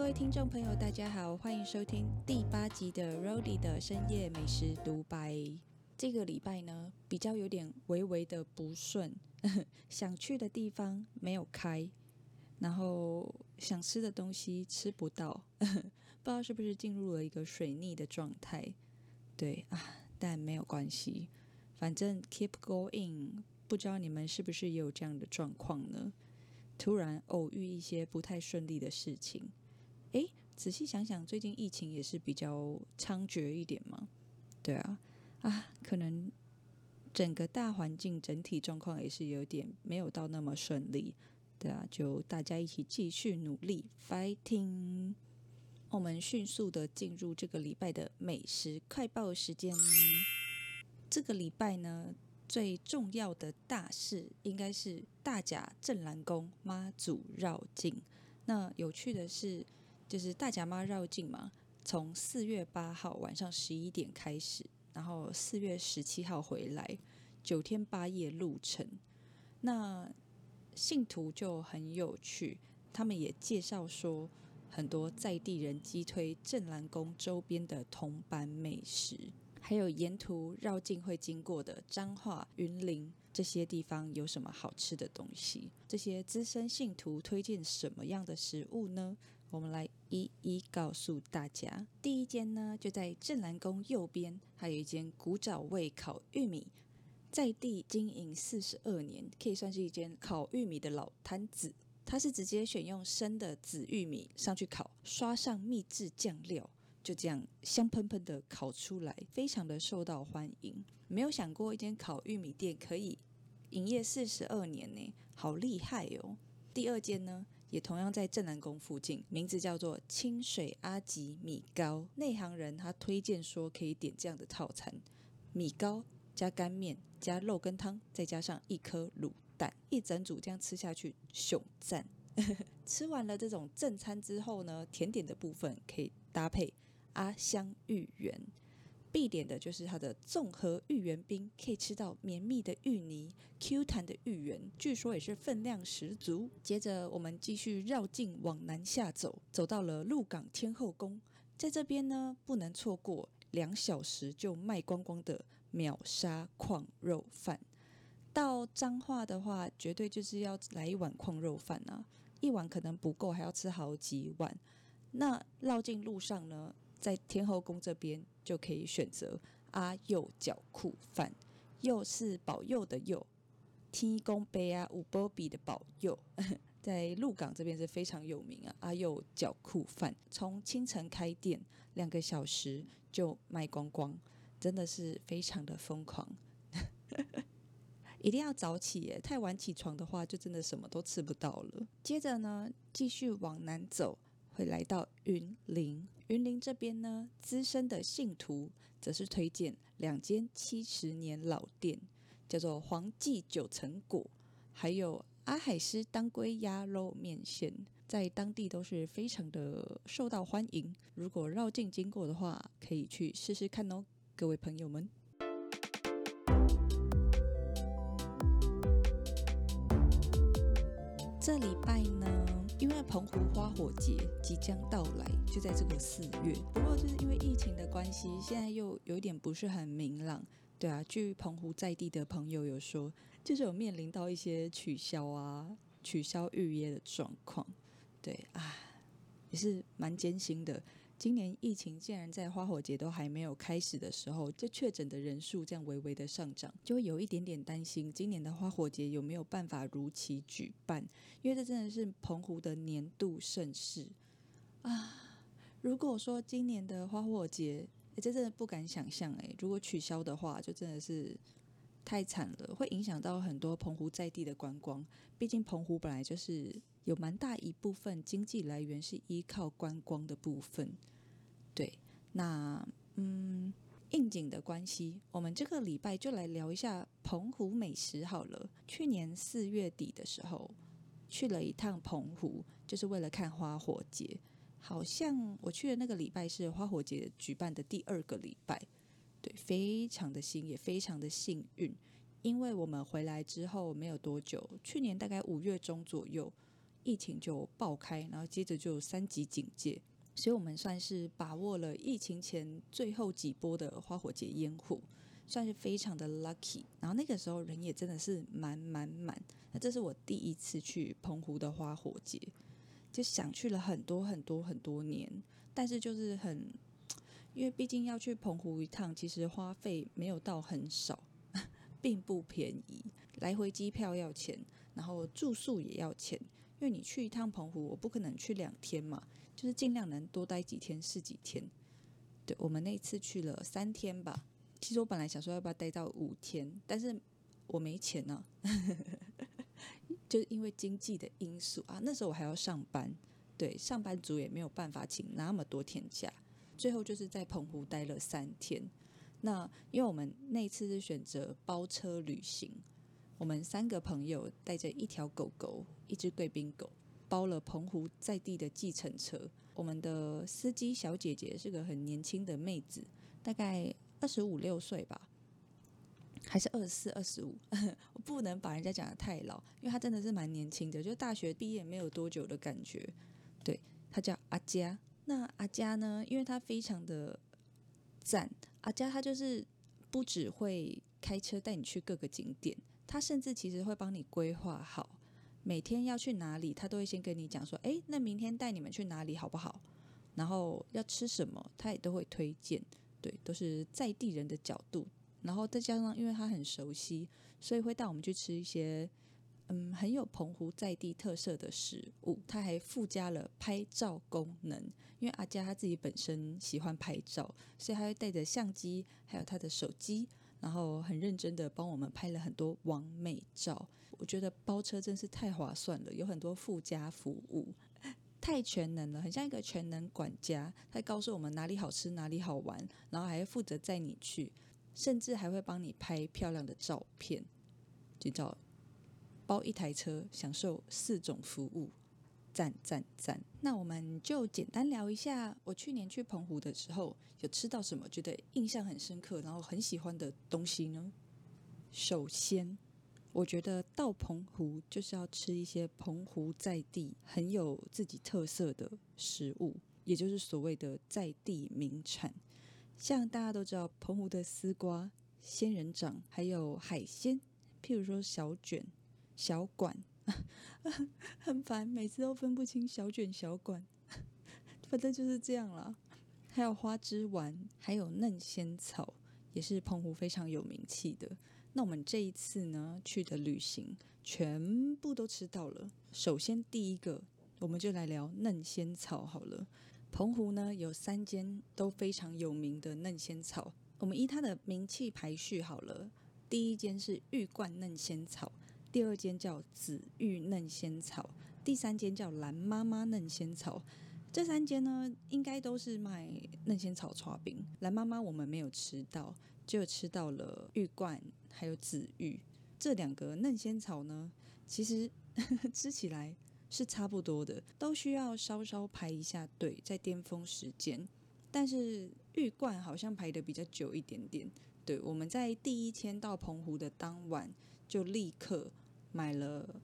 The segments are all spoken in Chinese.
各位听众朋友，大家好，欢迎收听第八集的 Rody 的深夜美食独白。这个礼拜呢，比较有点微微的不顺，想去的地方没有开，然后想吃的东西吃不到，不知道是不是进入了一个水逆的状态。对啊，但没有关系，反正 keep going。不知道你们是不是也有这样的状况呢？突然偶遇一些不太顺利的事情。诶，仔细想想，最近疫情也是比较猖獗一点嘛。对啊，啊，可能整个大环境整体状况也是有点没有到那么顺利。对啊，就大家一起继续努力，fighting！我们迅速的进入这个礼拜的美食快报时间。这个礼拜呢，最重要的大事应该是大甲镇澜宫妈祖绕境。那有趣的是。就是大甲妈绕境嘛，从四月八号晚上十一点开始，然后四月十七号回来，九天八夜路程。那信徒就很有趣，他们也介绍说，很多在地人击推镇澜宫周边的铜板美食，还有沿途绕境会经过的彰化、云林这些地方有什么好吃的东西？这些资深信徒推荐什么样的食物呢？我们来一一告诉大家。第一间呢，就在镇南宫右边，还有一间古早味烤玉米，在地经营四十二年，可以算是一间烤玉米的老摊子。它是直接选用生的紫玉米上去烤，刷上秘制酱料，就这样香喷喷的烤出来，非常的受到欢迎。没有想过一间烤玉米店可以 营业四十二年呢，好厉害哦！第二间呢？也同样在正南宫附近，名字叫做清水阿吉米糕。内行人他推荐说可以点这样的套餐：米糕加干面加肉羹汤，再加上一颗卤蛋，一整组这样吃下去，熊赞！吃完了这种正餐之后呢，甜点的部分可以搭配阿香芋圆。必点的就是它的综合芋圆冰，可以吃到绵密的芋泥、Q 弹的芋圆，据说也是分量十足。接着我们继续绕境往南下走，走到了鹿港天后宫，在这边呢不能错过两小时就卖光光的秒杀矿肉饭。到彰化的话，绝对就是要来一碗矿肉饭啊！一碗可能不够，还要吃好几碗。那绕境路上呢，在天后宫这边。就可以选择阿佑脚裤饭，又是保佑的佑，天公杯啊五波比的保佑，在鹿港这边是非常有名啊。阿佑脚裤饭从清晨开店，两个小时就卖光光，真的是非常的疯狂，一定要早起耶！太晚起床的话，就真的什么都吃不到了。接着呢，继续往南走。会来到云林，云林这边呢，资深的信徒则是推荐两间七十年老店，叫做黄记九层果，还有阿海师当归鸭肉面线，在当地都是非常的受到欢迎。如果绕境经过的话，可以去试试看哦，各位朋友们。这礼拜呢？澎湖花火节即将到来，就在这个四月。不过就是因为疫情的关系，现在又有一点不是很明朗。对啊，据澎湖在地的朋友有说，就是有面临到一些取消啊、取消预约的状况。对啊，也是蛮艰辛的。今年疫情竟然在花火节都还没有开始的时候，就确诊的人数这样微微的上涨，就会有一点点担心今年的花火节有没有办法如期举办，因为这真的是澎湖的年度盛事啊！如果说今年的花火节，这真的不敢想象诶，如果取消的话，就真的是太惨了，会影响到很多澎湖在地的观光。毕竟澎湖本来就是。有蛮大一部分经济来源是依靠观光的部分，对，那嗯，应景的关系，我们这个礼拜就来聊一下澎湖美食好了。去年四月底的时候去了一趟澎湖，就是为了看花火节。好像我去的那个礼拜是花火节举办的第二个礼拜，对，非常的新，也非常的幸运，因为我们回来之后没有多久，去年大概五月中左右。疫情就爆开，然后接着就三级警戒，所以我们算是把握了疫情前最后几波的花火节烟火，算是非常的 lucky。然后那个时候人也真的是满满满。那这是我第一次去澎湖的花火节，就想去了很多很多很多年，但是就是很，因为毕竟要去澎湖一趟，其实花费没有到很少，并不便宜，来回机票要钱，然后住宿也要钱，因为你去一趟澎湖，我不可能去两天嘛，就是尽量能多待几天是几天。对我们那次去了三天吧，其实我本来想说要不要待到五天，但是我没钱呢。就是因为经济的因素啊，那时候我还要上班，对，上班族也没有办法请那么多天假，最后就是在澎湖待了三天。那因为我们那次是选择包车旅行，我们三个朋友带着一条狗狗，一只贵宾狗，包了澎湖在地的计程车。我们的司机小姐姐是个很年轻的妹子，大概二十五六岁吧。还是二十四、二十五，我不能把人家讲的太老，因为她真的是蛮年轻的，就大学毕业没有多久的感觉。对她叫阿佳，那阿佳呢？因为她非常的赞，阿佳她就是不只会开车带你去各个景点，他甚至其实会帮你规划好每天要去哪里，他都会先跟你讲说，哎，那明天带你们去哪里好不好？然后要吃什么，他也都会推荐。对，都是在地人的角度。然后再加上，因为他很熟悉，所以会带我们去吃一些嗯很有澎湖在地特色的食物。他还附加了拍照功能，因为阿佳他自己本身喜欢拍照，所以他会带着相机还有他的手机，然后很认真的帮我们拍了很多完美照。我觉得包车真是太划算了，有很多附加服务，太全能了，很像一个全能管家。他告诉我们哪里好吃，哪里好玩，然后还会负责载你去。甚至还会帮你拍漂亮的照片，就叫包一台车，享受四种服务，赞赞赞！那我们就简单聊一下，我去年去澎湖的时候有吃到什么，觉得印象很深刻，然后很喜欢的东西呢？首先，我觉得到澎湖就是要吃一些澎湖在地很有自己特色的食物，也就是所谓的在地名产。像大家都知道，澎湖的丝瓜、仙人掌，还有海鲜，譬如说小卷、小管，很烦，每次都分不清小卷、小管，反正就是这样啦。还有花枝丸，还有嫩仙草，也是澎湖非常有名气的。那我们这一次呢去的旅行，全部都吃到了。首先第一个，我们就来聊嫩仙草好了。澎湖呢有三间都非常有名的嫩仙草，我们依它的名气排序好了。第一间是玉冠嫩仙草，第二间叫紫玉嫩仙草，第三间叫蓝妈妈嫩仙草。这三间呢，应该都是卖嫩仙草刨冰。蓝妈妈我们没有吃到，就吃到了玉冠还有紫玉这两个嫩仙草呢，其实 吃起来。是差不多的，都需要稍稍排一下队，在巅峰时间。但是玉冠好像排的比较久一点点。对，我们在第一天到澎湖的当晚，就立刻买了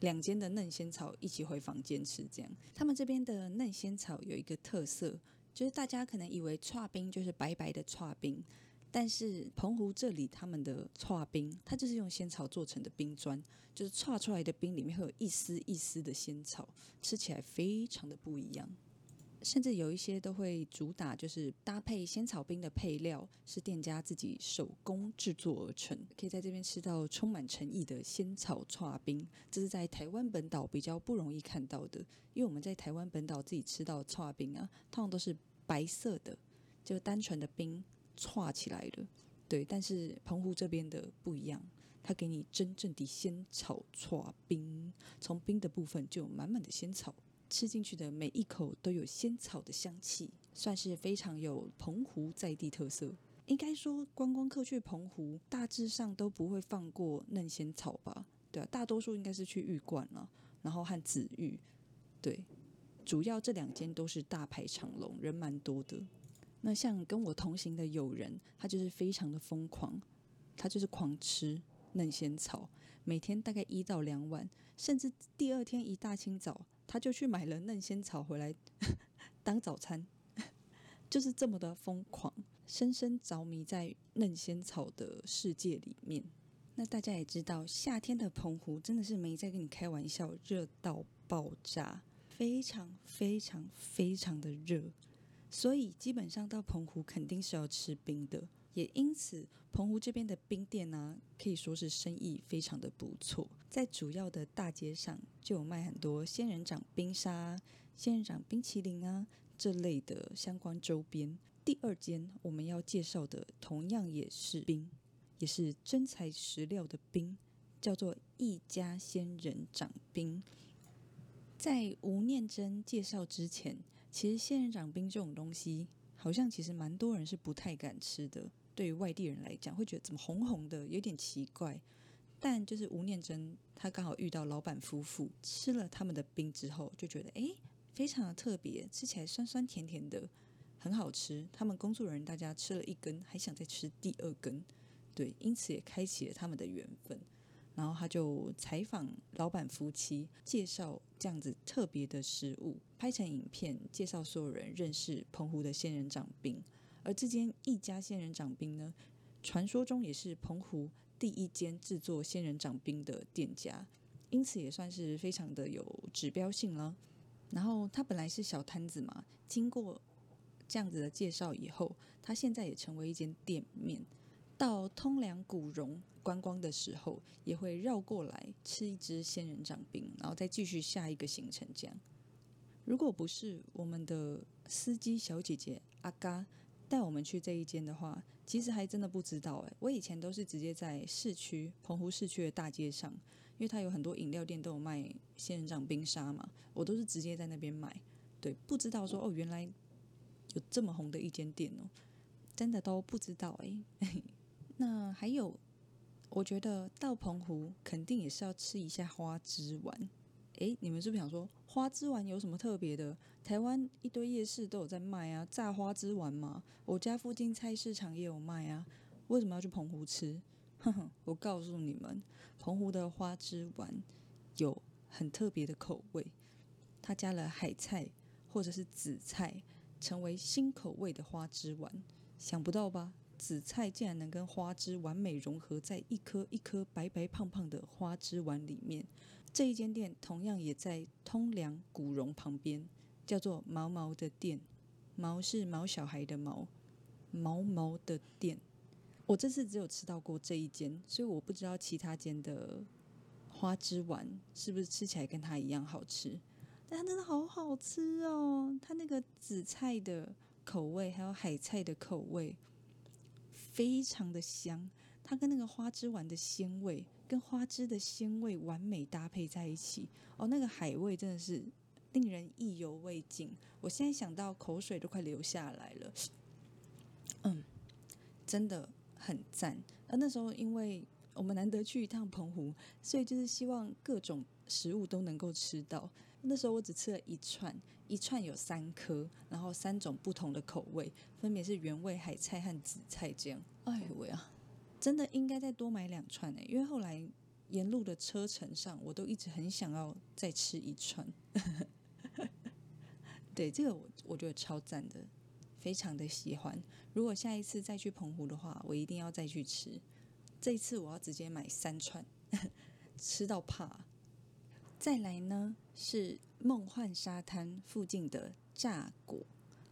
两间的嫩仙草，一起回房间吃。这样，他们这边的嫩仙草有一个特色，就是大家可能以为串冰就是白白的串冰。但是澎湖这里他们的串冰，它就是用仙草做成的冰砖，就是串出来的冰里面会有一丝一丝的仙草，吃起来非常的不一样。甚至有一些都会主打就是搭配仙草冰的配料是店家自己手工制作而成，可以在这边吃到充满诚意的仙草串冰。这是在台湾本岛比较不容易看到的，因为我们在台湾本岛自己吃到串冰啊，通常都是白色的，就单纯的冰。串起来了，对，但是澎湖这边的不一样，它给你真正的仙草串冰，从冰的部分就有满满的仙草，吃进去的每一口都有仙草的香气，算是非常有澎湖在地特色。应该说，观光客去澎湖大致上都不会放过嫩仙草吧？对啊，大多数应该是去玉冠了，然后和紫玉，对，主要这两间都是大排长龙，人蛮多的。那像跟我同行的友人，他就是非常的疯狂，他就是狂吃嫩仙草，每天大概一到两碗，甚至第二天一大清早他就去买了嫩仙草回来 当早餐，就是这么的疯狂，深深着迷在嫩仙草的世界里面。那大家也知道，夏天的澎湖真的是没在跟你开玩笑，热到爆炸，非常非常非常的热，所以基本上到澎湖肯定是要吃冰的。也因此，澎湖这边的冰店呢，可以说是生意非常的不错。在主要的大街上，就有卖很多仙人掌冰沙、仙人掌冰淇淋啊这类的相关周边。第二间我们要介绍的，同样也是冰。也是真材实料的冰，叫做一家仙人掌冰。在吴念真介绍之前，其实仙人掌冰这种东西，好像其实蛮多人是不太敢吃的。对于外地人来讲，会觉得怎么红红的，有点奇怪。但就是吴念真，他刚好遇到老板夫妇，吃了他们的冰之后，就觉得哎，非常的特别，吃起来酸酸甜甜的，很好吃。他们工作人员大家吃了一根，还想再吃第二根。对，因此也开启了他们的缘分。然后他就采访老板夫妻，介绍这样子特别的食物，拍成影片，介绍所有人认识澎湖的仙人掌冰。而这间一家仙人掌冰呢，传说中也是澎湖第一间制作仙人掌冰的店家，因此也算是非常的有指标性了。然后他本来是小摊子嘛，经过这样子的介绍以后，他现在也成为一间店面。到通梁古榕观光的时候，也会绕过来吃一支仙人掌冰，然后再继续下一个行程。这样，如果不是我们的司机小姐姐阿嘎带我们去这一间的话，其实还真的不知道。诶，我以前都是直接在市区澎湖市区的大街上，因为它有很多饮料店都有卖仙人掌冰沙嘛，我都是直接在那边买。对，不知道说哦，原来有这么红的一间店哦，真的都不知道诶。那还有，我觉得到澎湖肯定也是要吃一下花枝丸。诶，你们是不是想说花枝丸有什么特别的？台湾一堆夜市都有在卖啊，炸花枝丸嘛。我家附近菜市场也有卖啊。为什么要去澎湖吃？哼哼，我告诉你们，澎湖的花枝丸有很特别的口味，它加了海菜或者是紫菜，成为新口味的花枝丸。想不到吧？紫菜竟然能跟花枝完美融合在一颗一颗白白胖胖的花枝丸里面。这一间店同样也在通梁古榕旁边，叫做毛毛的店。毛是毛小孩的毛，毛毛的店。我这次只有吃到过这一间，所以我不知道其他间的花枝丸是不是吃起来跟它一样好吃。但它真的好好吃哦！它那个紫菜的口味，还有海菜的口味。非常的香，它跟那个花枝丸的鲜味，跟花枝的鲜味完美搭配在一起。哦，那个海味真的是令人意犹未尽，我现在想到口水都快流下来了。嗯，真的很赞。而那时候因为我们难得去一趟澎湖，所以就是希望各种食物都能够吃到。那时候我只吃了一串，一串有三颗，然后三种不同的口味，分别是原味海菜和紫菜这样。哎呦呀，真的应该再多买两串呢，因为后来沿路的车程上，我都一直很想要再吃一串。对，这个我我觉得超赞的，非常的喜欢。如果下一次再去澎湖的话，我一定要再去吃。这次我要直接买三串，吃到怕。再来呢，是梦幻沙滩附近的炸果。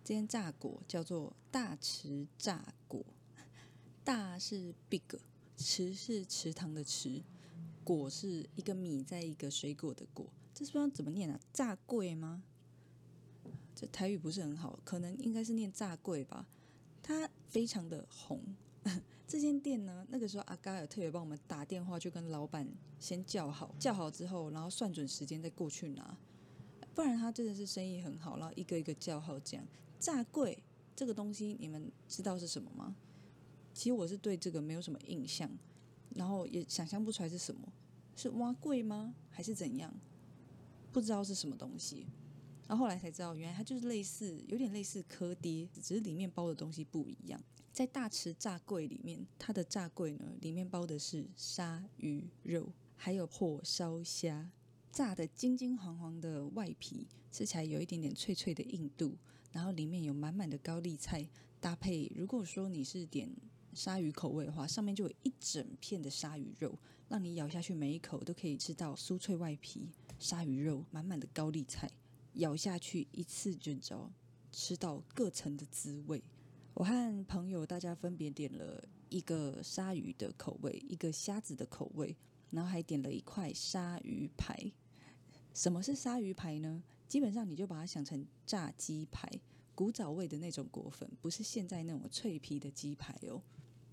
这间炸果叫做大池炸果，大是 big，池是池塘的池，果是一个米在一个水果的果。这是不知道怎么念啊？炸桂吗？这台语不是很好，可能应该是念炸桂吧。它非常的红。这间店呢，那个时候阿嘎有特别帮我们打电话，就跟老板先叫好，叫好之后，然后算准时间再过去拿，不然他真的是生意很好，然后一个一个叫好这样。炸柜这个东西，你们知道是什么吗？其实我是对这个没有什么印象，然后也想象不出来是什么，是挖柜吗？还是怎样？不知道是什么东西。然后后来才知道，原来它就是类似，有点类似柯爹，只是里面包的东西不一样。在大池炸柜里面，它的炸柜呢，里面包的是鲨鱼肉，还有火烧虾，炸的金金黄黄的外皮，吃起来有一点点脆脆的硬度，然后里面有满满的高丽菜，搭配如果说你是点鲨鱼口味的话，上面就有一整片的鲨鱼肉，让你咬下去每一口都可以吃到酥脆外皮、鲨鱼肉、满满的高丽菜，咬下去一次就着吃到各层的滋味。我和朋友大家分别点了一个鲨鱼的口味，一个虾子的口味，然后还点了一块鲨鱼排。什么是鲨鱼排呢？基本上你就把它想成炸鸡排，古早味的那种裹粉，不是现在那种脆皮的鸡排哦。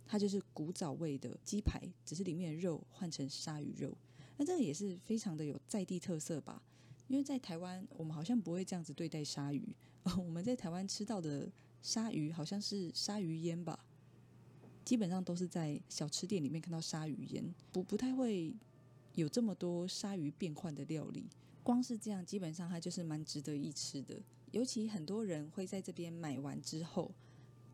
它就是古早味的鸡排，只是里面的肉换成鲨鱼肉。那这个也是非常的有在地特色吧？因为在台湾，我们好像不会这样子对待鲨鱼。我们在台湾吃到的。鲨鱼好像是鲨鱼烟吧，基本上都是在小吃店里面看到鲨鱼烟，不不太会有这么多鲨鱼变换的料理。光是这样，基本上它就是蛮值得一吃的。尤其很多人会在这边买完之后，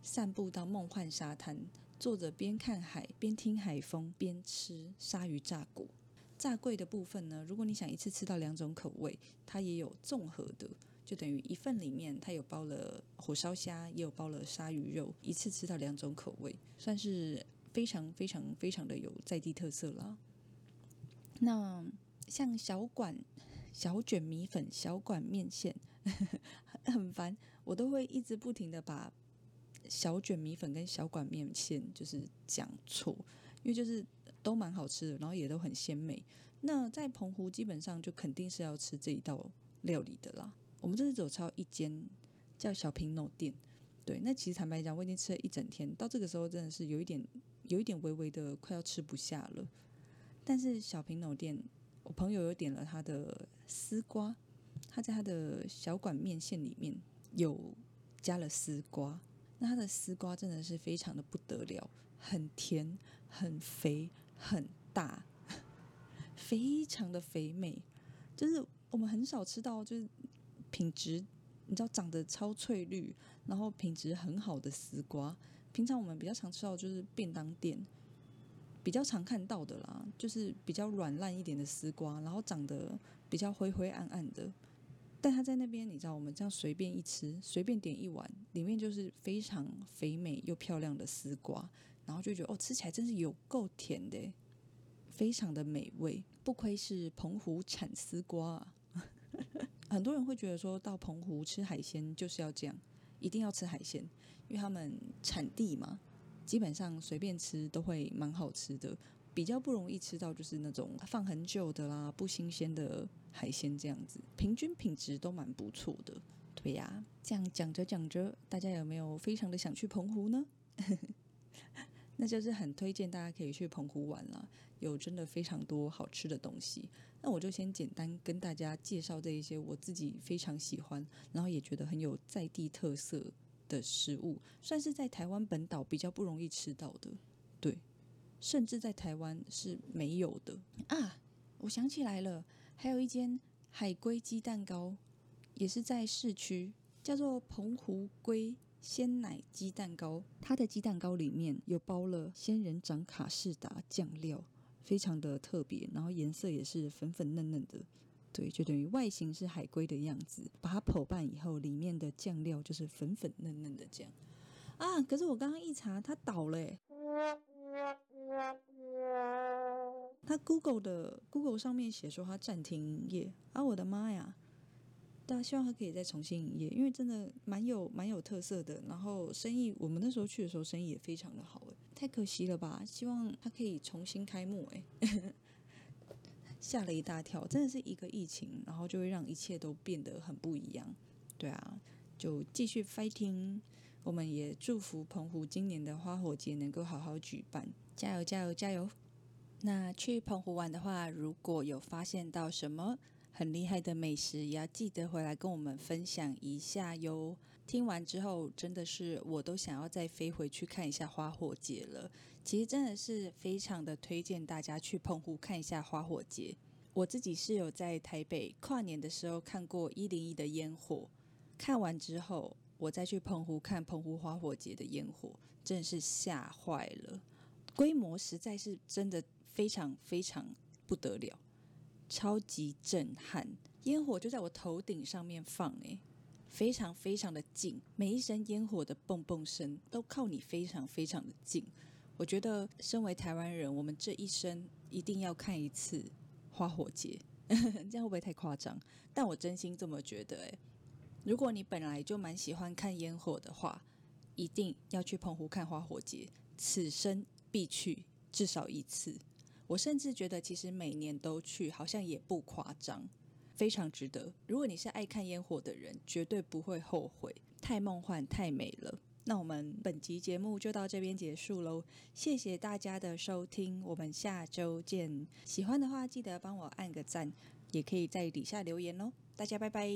散步到梦幻沙滩，坐着边看海边听海风边吃鲨鱼炸骨。炸柜的部分呢，如果你想一次吃到两种口味，它也有综合的。就等于一份里面，它有包了火烧虾，也有包了鲨鱼肉，一次吃到两种口味，算是非常非常非常的有在地特色了。那像小馆、小卷米粉、小馆面线，很烦，我都会一直不停的把小卷米粉跟小馆面线就是讲错，因为就是都蛮好吃的，然后也都很鲜美。那在澎湖基本上就肯定是要吃这一道料理的啦。我们这次走超一间叫小平诺店，对，那其实坦白讲，我已经吃了一整天，到这个时候真的是有一点，有一点微微的快要吃不下了。但是小平诺店，我朋友有点了他的丝瓜，他在他的小馆面线里面有加了丝瓜，那他的丝瓜真的是非常的不得了，很甜、很肥、很大，非常的肥美，就是我们很少吃到，就是。品质，你知道长得超翠绿，然后品质很好的丝瓜，平常我们比较常吃到就是便当店比较常看到的啦，就是比较软烂一点的丝瓜，然后长得比较灰灰暗暗的。但他在那边，你知道，我们这样随便一吃，随便点一碗，里面就是非常肥美又漂亮的丝瓜，然后就觉得哦，吃起来真是有够甜的，非常的美味，不愧是澎湖产丝瓜啊。很多人会觉得说到澎湖吃海鲜就是要这样，一定要吃海鲜，因为他们产地嘛，基本上随便吃都会蛮好吃的，比较不容易吃到就是那种放很久的啦、不新鲜的海鲜这样子，平均品质都蛮不错的。对呀，这样讲着讲着，大家有没有非常的想去澎湖呢？那就是很推荐大家可以去澎湖玩了，有真的非常多好吃的东西。那我就先简单跟大家介绍这一些我自己非常喜欢，然后也觉得很有在地特色的食物，算是在台湾本岛比较不容易吃到的，对，甚至在台湾是没有的啊。我想起来了，还有一间海龟鸡蛋糕，也是在市区，叫做澎湖龟。鲜奶鸡蛋糕，它的鸡蛋糕里面有包了仙人掌卡士达酱料，非常的特别，然后颜色也是粉粉嫩嫩的，对，就等于外形是海龟的样子，把它剖半以后，里面的酱料就是粉粉嫩嫩的酱啊。可是我刚刚一查，它倒了，它 Google 的 Google 上面写说它暂停营业，啊，我的妈呀！大家希望他可以再重新营业，因为真的蛮有蛮有特色的。然后生意，我们那时候去的时候生意也非常的好，诶，太可惜了吧？希望他可以重新开幕，诶，吓了一大跳，真的是一个疫情，然后就会让一切都变得很不一样。对啊，就继续 fighting，我们也祝福澎湖今年的花火节能够好好举办，加油加油加油！那去澎湖玩的话，如果有发现到什么？很厉害的美食也要记得回来跟我们分享一下哟。听完之后，真的是我都想要再飞回去看一下花火节了。其实真的是非常的推荐大家去澎湖看一下花火节。我自己是有在台北跨年的时候看过一零一的烟火，看完之后我再去澎湖看澎湖花火节的烟火，真的是吓坏了。规模实在是真的非常非常。不得了，超级震撼！烟火就在我头顶上面放，诶，非常非常的近，每一声烟火的蹦蹦声都靠你非常非常的近。我觉得，身为台湾人，我们这一生一定要看一次花火节，这样会不会太夸张？但我真心这么觉得，诶，如果你本来就蛮喜欢看烟火的话，一定要去澎湖看花火节，此生必去至少一次。我甚至觉得，其实每年都去，好像也不夸张，非常值得。如果你是爱看烟火的人，绝对不会后悔，太梦幻，太美了。那我们本集节目就到这边结束喽，谢谢大家的收听，我们下周见。喜欢的话，记得帮我按个赞，也可以在底下留言哦。大家拜拜。